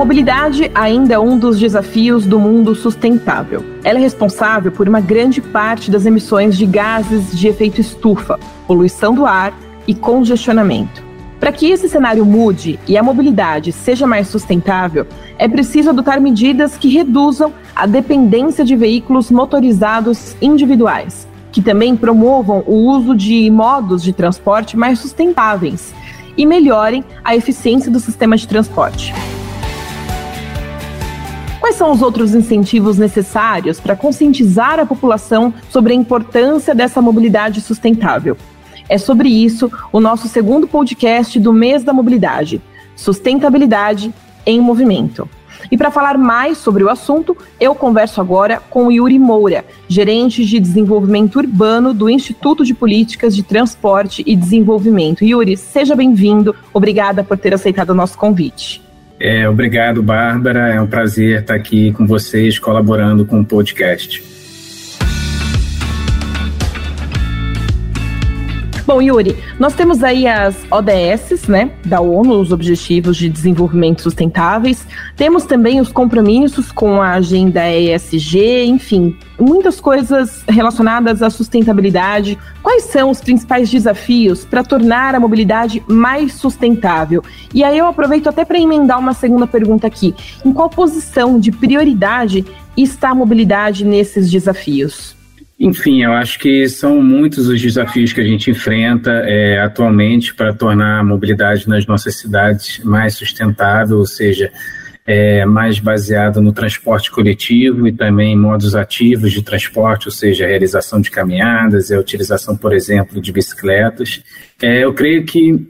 mobilidade ainda é um dos desafios do mundo sustentável. Ela é responsável por uma grande parte das emissões de gases de efeito estufa, poluição do ar e congestionamento. Para que esse cenário mude e a mobilidade seja mais sustentável, é preciso adotar medidas que reduzam a dependência de veículos motorizados individuais, que também promovam o uso de modos de transporte mais sustentáveis e melhorem a eficiência do sistema de transporte. Quais são os outros incentivos necessários para conscientizar a população sobre a importância dessa mobilidade sustentável? É sobre isso o nosso segundo podcast do mês da mobilidade, Sustentabilidade em Movimento. E para falar mais sobre o assunto, eu converso agora com Yuri Moura, gerente de desenvolvimento urbano do Instituto de Políticas de Transporte e Desenvolvimento. Yuri, seja bem-vindo. Obrigada por ter aceitado o nosso convite. É, obrigado, Bárbara. É um prazer estar aqui com vocês, colaborando com o podcast. Bom, Yuri, nós temos aí as ODS, né, da ONU, os Objetivos de Desenvolvimento Sustentáveis. Temos também os compromissos com a agenda ESG, enfim, muitas coisas relacionadas à sustentabilidade. Quais são os principais desafios para tornar a mobilidade mais sustentável? E aí eu aproveito até para emendar uma segunda pergunta aqui. Em qual posição de prioridade está a mobilidade nesses desafios? Enfim, eu acho que são muitos os desafios que a gente enfrenta é, atualmente para tornar a mobilidade nas nossas cidades mais sustentável, ou seja, é, mais baseado no transporte coletivo e também modos ativos de transporte, ou seja, a realização de caminhadas, a utilização, por exemplo, de bicicletas. É, eu creio que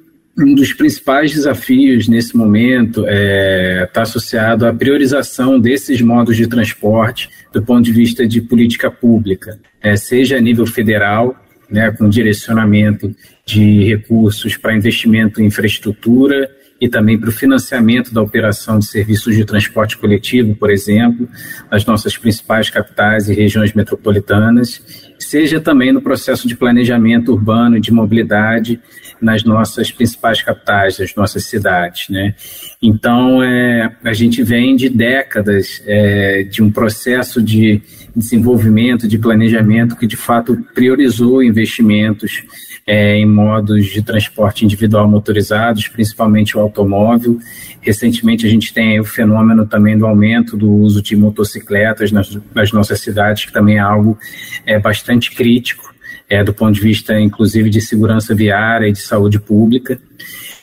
um dos principais desafios nesse momento está é, tá associado à priorização desses modos de transporte do ponto de vista de política pública, é, seja a nível federal, né, com direcionamento de recursos para investimento em infraestrutura e também para o financiamento da operação de serviços de transporte coletivo, por exemplo, nas nossas principais capitais e regiões metropolitanas, seja também no processo de planejamento urbano e de mobilidade nas nossas principais capitais, nas nossas cidades. Né? Então, é, a gente vem de décadas é, de um processo de desenvolvimento, de planejamento que, de fato, priorizou investimentos é, em modos de transporte individual motorizados, principalmente o automóvel. Recentemente, a gente tem o fenômeno também do aumento do uso de motocicletas nas, nas nossas cidades, que também é algo é, bastante crítico é, do ponto de vista, inclusive, de segurança viária e de saúde pública.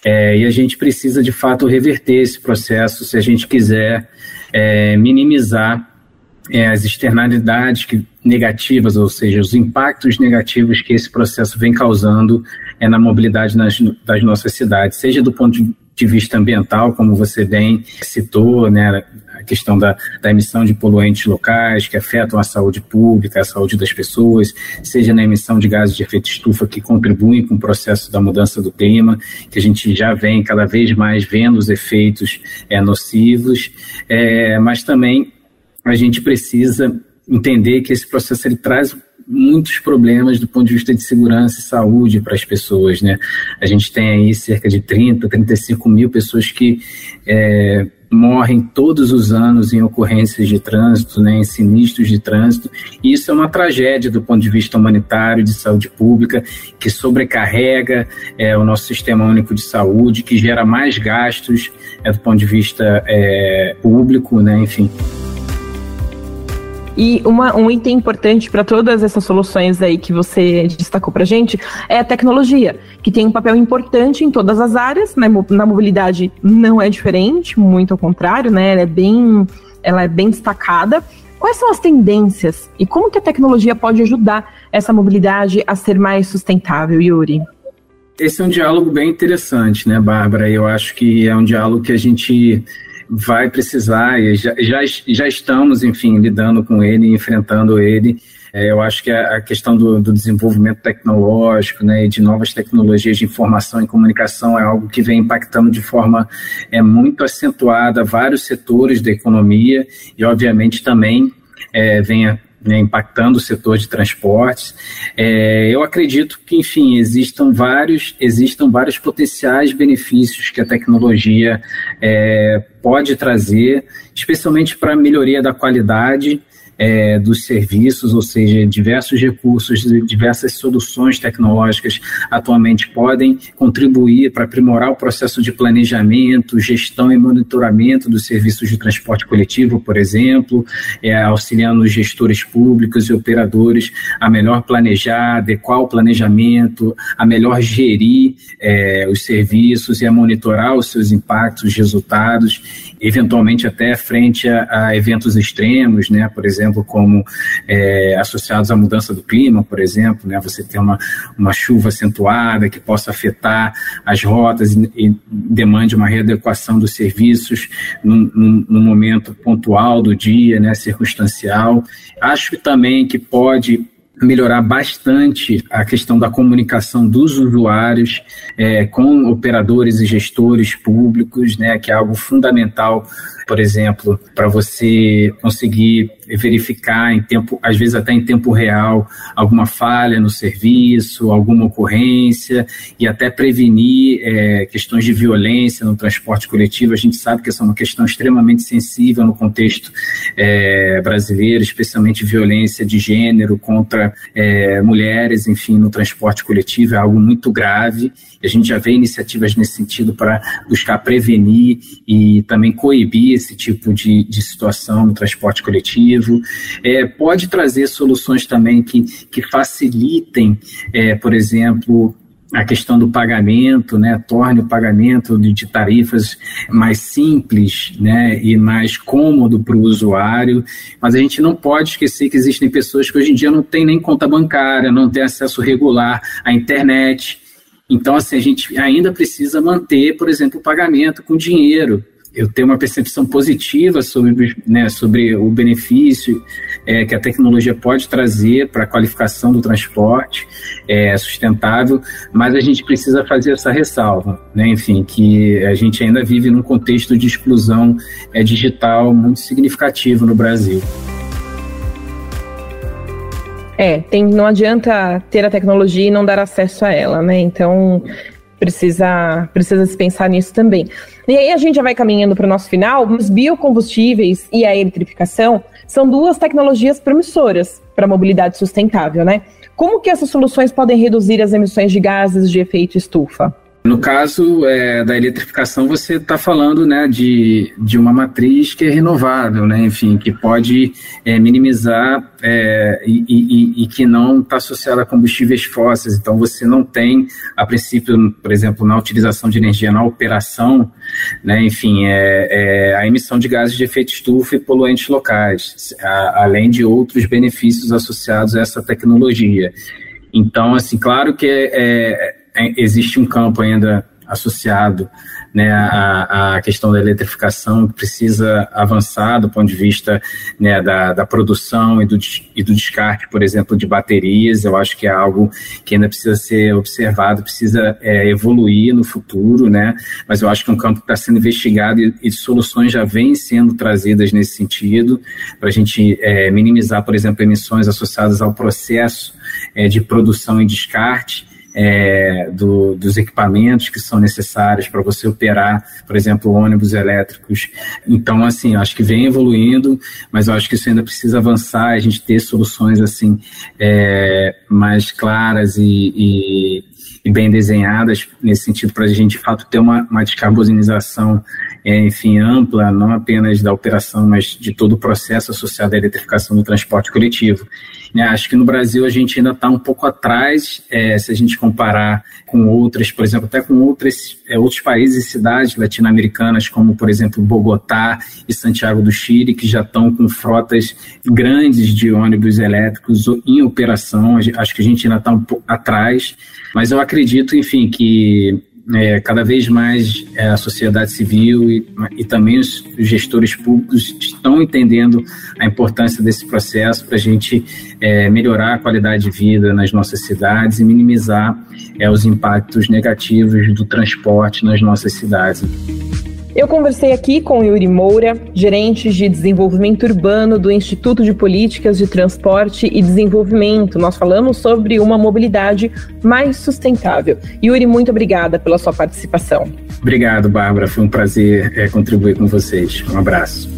É, e a gente precisa, de fato, reverter esse processo se a gente quiser é, minimizar é, as externalidades que, negativas, ou seja, os impactos negativos que esse processo vem causando é, na mobilidade nas, das nossas cidades, seja do ponto de vista ambiental, como você bem citou, né, questão da, da emissão de poluentes locais que afetam a saúde pública, a saúde das pessoas, seja na emissão de gases de efeito estufa que contribuem com o processo da mudança do clima, que a gente já vem cada vez mais vendo os efeitos é, nocivos, é, mas também a gente precisa entender que esse processo ele traz muitos problemas do ponto de vista de segurança e saúde para as pessoas, né? A gente tem aí cerca de 30, 35 mil pessoas que é, morrem todos os anos em ocorrências de trânsito, né, em sinistros de trânsito. E isso é uma tragédia do ponto de vista humanitário, de saúde pública, que sobrecarrega é, o nosso sistema único de saúde, que gera mais gastos é, do ponto de vista é, público, né, enfim. E uma, um item importante para todas essas soluções aí que você destacou para gente é a tecnologia, que tem um papel importante em todas as áreas. Né? Na mobilidade não é diferente, muito ao contrário, né? Ela é bem, ela é bem destacada. Quais são as tendências e como que a tecnologia pode ajudar essa mobilidade a ser mais sustentável, Yuri? Esse é um diálogo bem interessante, né, Bárbara? Eu acho que é um diálogo que a gente vai precisar, e já, já, já estamos, enfim, lidando com ele, enfrentando ele. É, eu acho que a, questão do, do, desenvolvimento tecnológico né, e de novas tecnologias de informação e comunicação é algo que vem impactando de forma é, muito acentuada vários setores da economia e, obviamente, também é, vem né, impactando o setor de transportes. É, eu acredito que, enfim, existam vários, existam vários potenciais benefícios que a tecnologia é, pode trazer, especialmente para a melhoria da qualidade é, dos serviços, ou seja, diversos recursos, diversas soluções tecnológicas atualmente podem contribuir para aprimorar o processo de planejamento, gestão e monitoramento dos serviços de transporte coletivo, por exemplo, é, auxiliando os gestores públicos e operadores a melhor planejar, adequar o planejamento, a melhor gerir é, os serviços e a monitorar os seus impactos, os resultados, eventualmente até frente a, a eventos extremos, né, por exemplo, exemplo, como é, associados à mudança do clima, por exemplo, né, você tem uma, uma chuva acentuada que possa afetar as rotas e, e demande uma readequação dos serviços num, num, num momento pontual do dia, né, circunstancial. Acho também que pode melhorar bastante a questão da comunicação dos usuários é, com operadores e gestores públicos, né, que é algo fundamental por exemplo, para você conseguir verificar em tempo, às vezes até em tempo real, alguma falha no serviço, alguma ocorrência e até prevenir é, questões de violência no transporte coletivo. A gente sabe que essa é uma questão extremamente sensível no contexto é, brasileiro, especialmente violência de gênero contra é, mulheres, enfim, no transporte coletivo é algo muito grave. A gente já vê iniciativas nesse sentido para buscar prevenir e também coibir esse tipo de, de situação no transporte coletivo. É, pode trazer soluções também que, que facilitem, é, por exemplo, a questão do pagamento, né, torne o pagamento de, de tarifas mais simples, né, e mais cômodo para o usuário. Mas a gente não pode esquecer que existem pessoas que hoje em dia não têm nem conta bancária, não têm acesso regular à internet. Então, assim, a gente ainda precisa manter, por exemplo, o pagamento com dinheiro eu tenho uma percepção positiva sobre, né, sobre o benefício é, que a tecnologia pode trazer para a qualificação do transporte é, sustentável, mas a gente precisa fazer essa ressalva, né, enfim, que a gente ainda vive num contexto de exclusão é, digital muito significativo no Brasil. É, tem, não adianta ter a tecnologia e não dar acesso a ela, né? Então, precisa, precisa se pensar nisso também. E aí a gente já vai caminhando para o nosso final, os biocombustíveis e a eletrificação são duas tecnologias promissoras para a mobilidade sustentável, né? Como que essas soluções podem reduzir as emissões de gases de efeito estufa? No caso é, da eletrificação, você está falando né, de, de uma matriz que é renovável, né, enfim, que pode é, minimizar é, e, e, e, que não está associada a combustíveis fósseis. Então, você não tem, a princípio, por exemplo, na utilização de energia na operação, né, enfim, é, é a emissão de gases de efeito estufa e poluentes locais, a, além de outros benefícios associados a essa tecnologia. Então, assim, claro que é, é existe um campo ainda associado né, à, à, questão da eletrificação que precisa avançar do ponto de vista né, da, da produção e do, e do descarte, por exemplo, de baterias. Eu acho que é algo que ainda precisa ser observado, precisa é, evoluir no futuro, né? mas eu acho que é um campo que está sendo investigado e, e, soluções já vêm sendo trazidas nesse sentido, para a gente é, minimizar, por exemplo, emissões associadas ao processo é, de produção e descarte é, do, dos equipamentos que são necessários para você operar, por exemplo, ônibus elétricos. Então, assim, acho que vem evoluindo, mas eu acho que isso ainda precisa avançar, a gente ter soluções assim é, mais claras e, e, e, bem desenhadas nesse sentido para a gente, de fato, ter uma, uma descarbonização é, enfim, ampla, não apenas da operação, mas de todo o processo associado à eletrificação do transporte coletivo. É, acho que no Brasil a gente ainda está um pouco atrás, é, se a gente comparar com outras, por exemplo, até com outras, é, outros países e cidades latino-americanas, como, por exemplo, Bogotá e Santiago do Chile, que já estão com frotas grandes de ônibus elétricos em operação. Acho que a gente ainda está um pouco atrás, mas eu acredito, enfim, que é, cada vez mais é, a sociedade civil e, e também os gestores públicos estão entendendo a importância desse processo para a gente é, melhorar a qualidade de vida nas nossas cidades e minimizar é, os impactos negativos do transporte nas nossas cidades. Eu conversei aqui com Yuri Moura, gerente de desenvolvimento urbano do Instituto de Políticas de Transporte e Desenvolvimento. Nós falamos sobre uma mobilidade mais sustentável. Yuri, muito obrigada pela sua participação. Obrigado, Bárbara. Foi um prazer é, contribuir com vocês. Um abraço.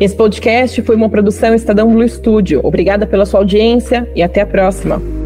Esse podcast foi uma produção Estadão Blue Studio. Obrigada pela sua audiência e até a próxima.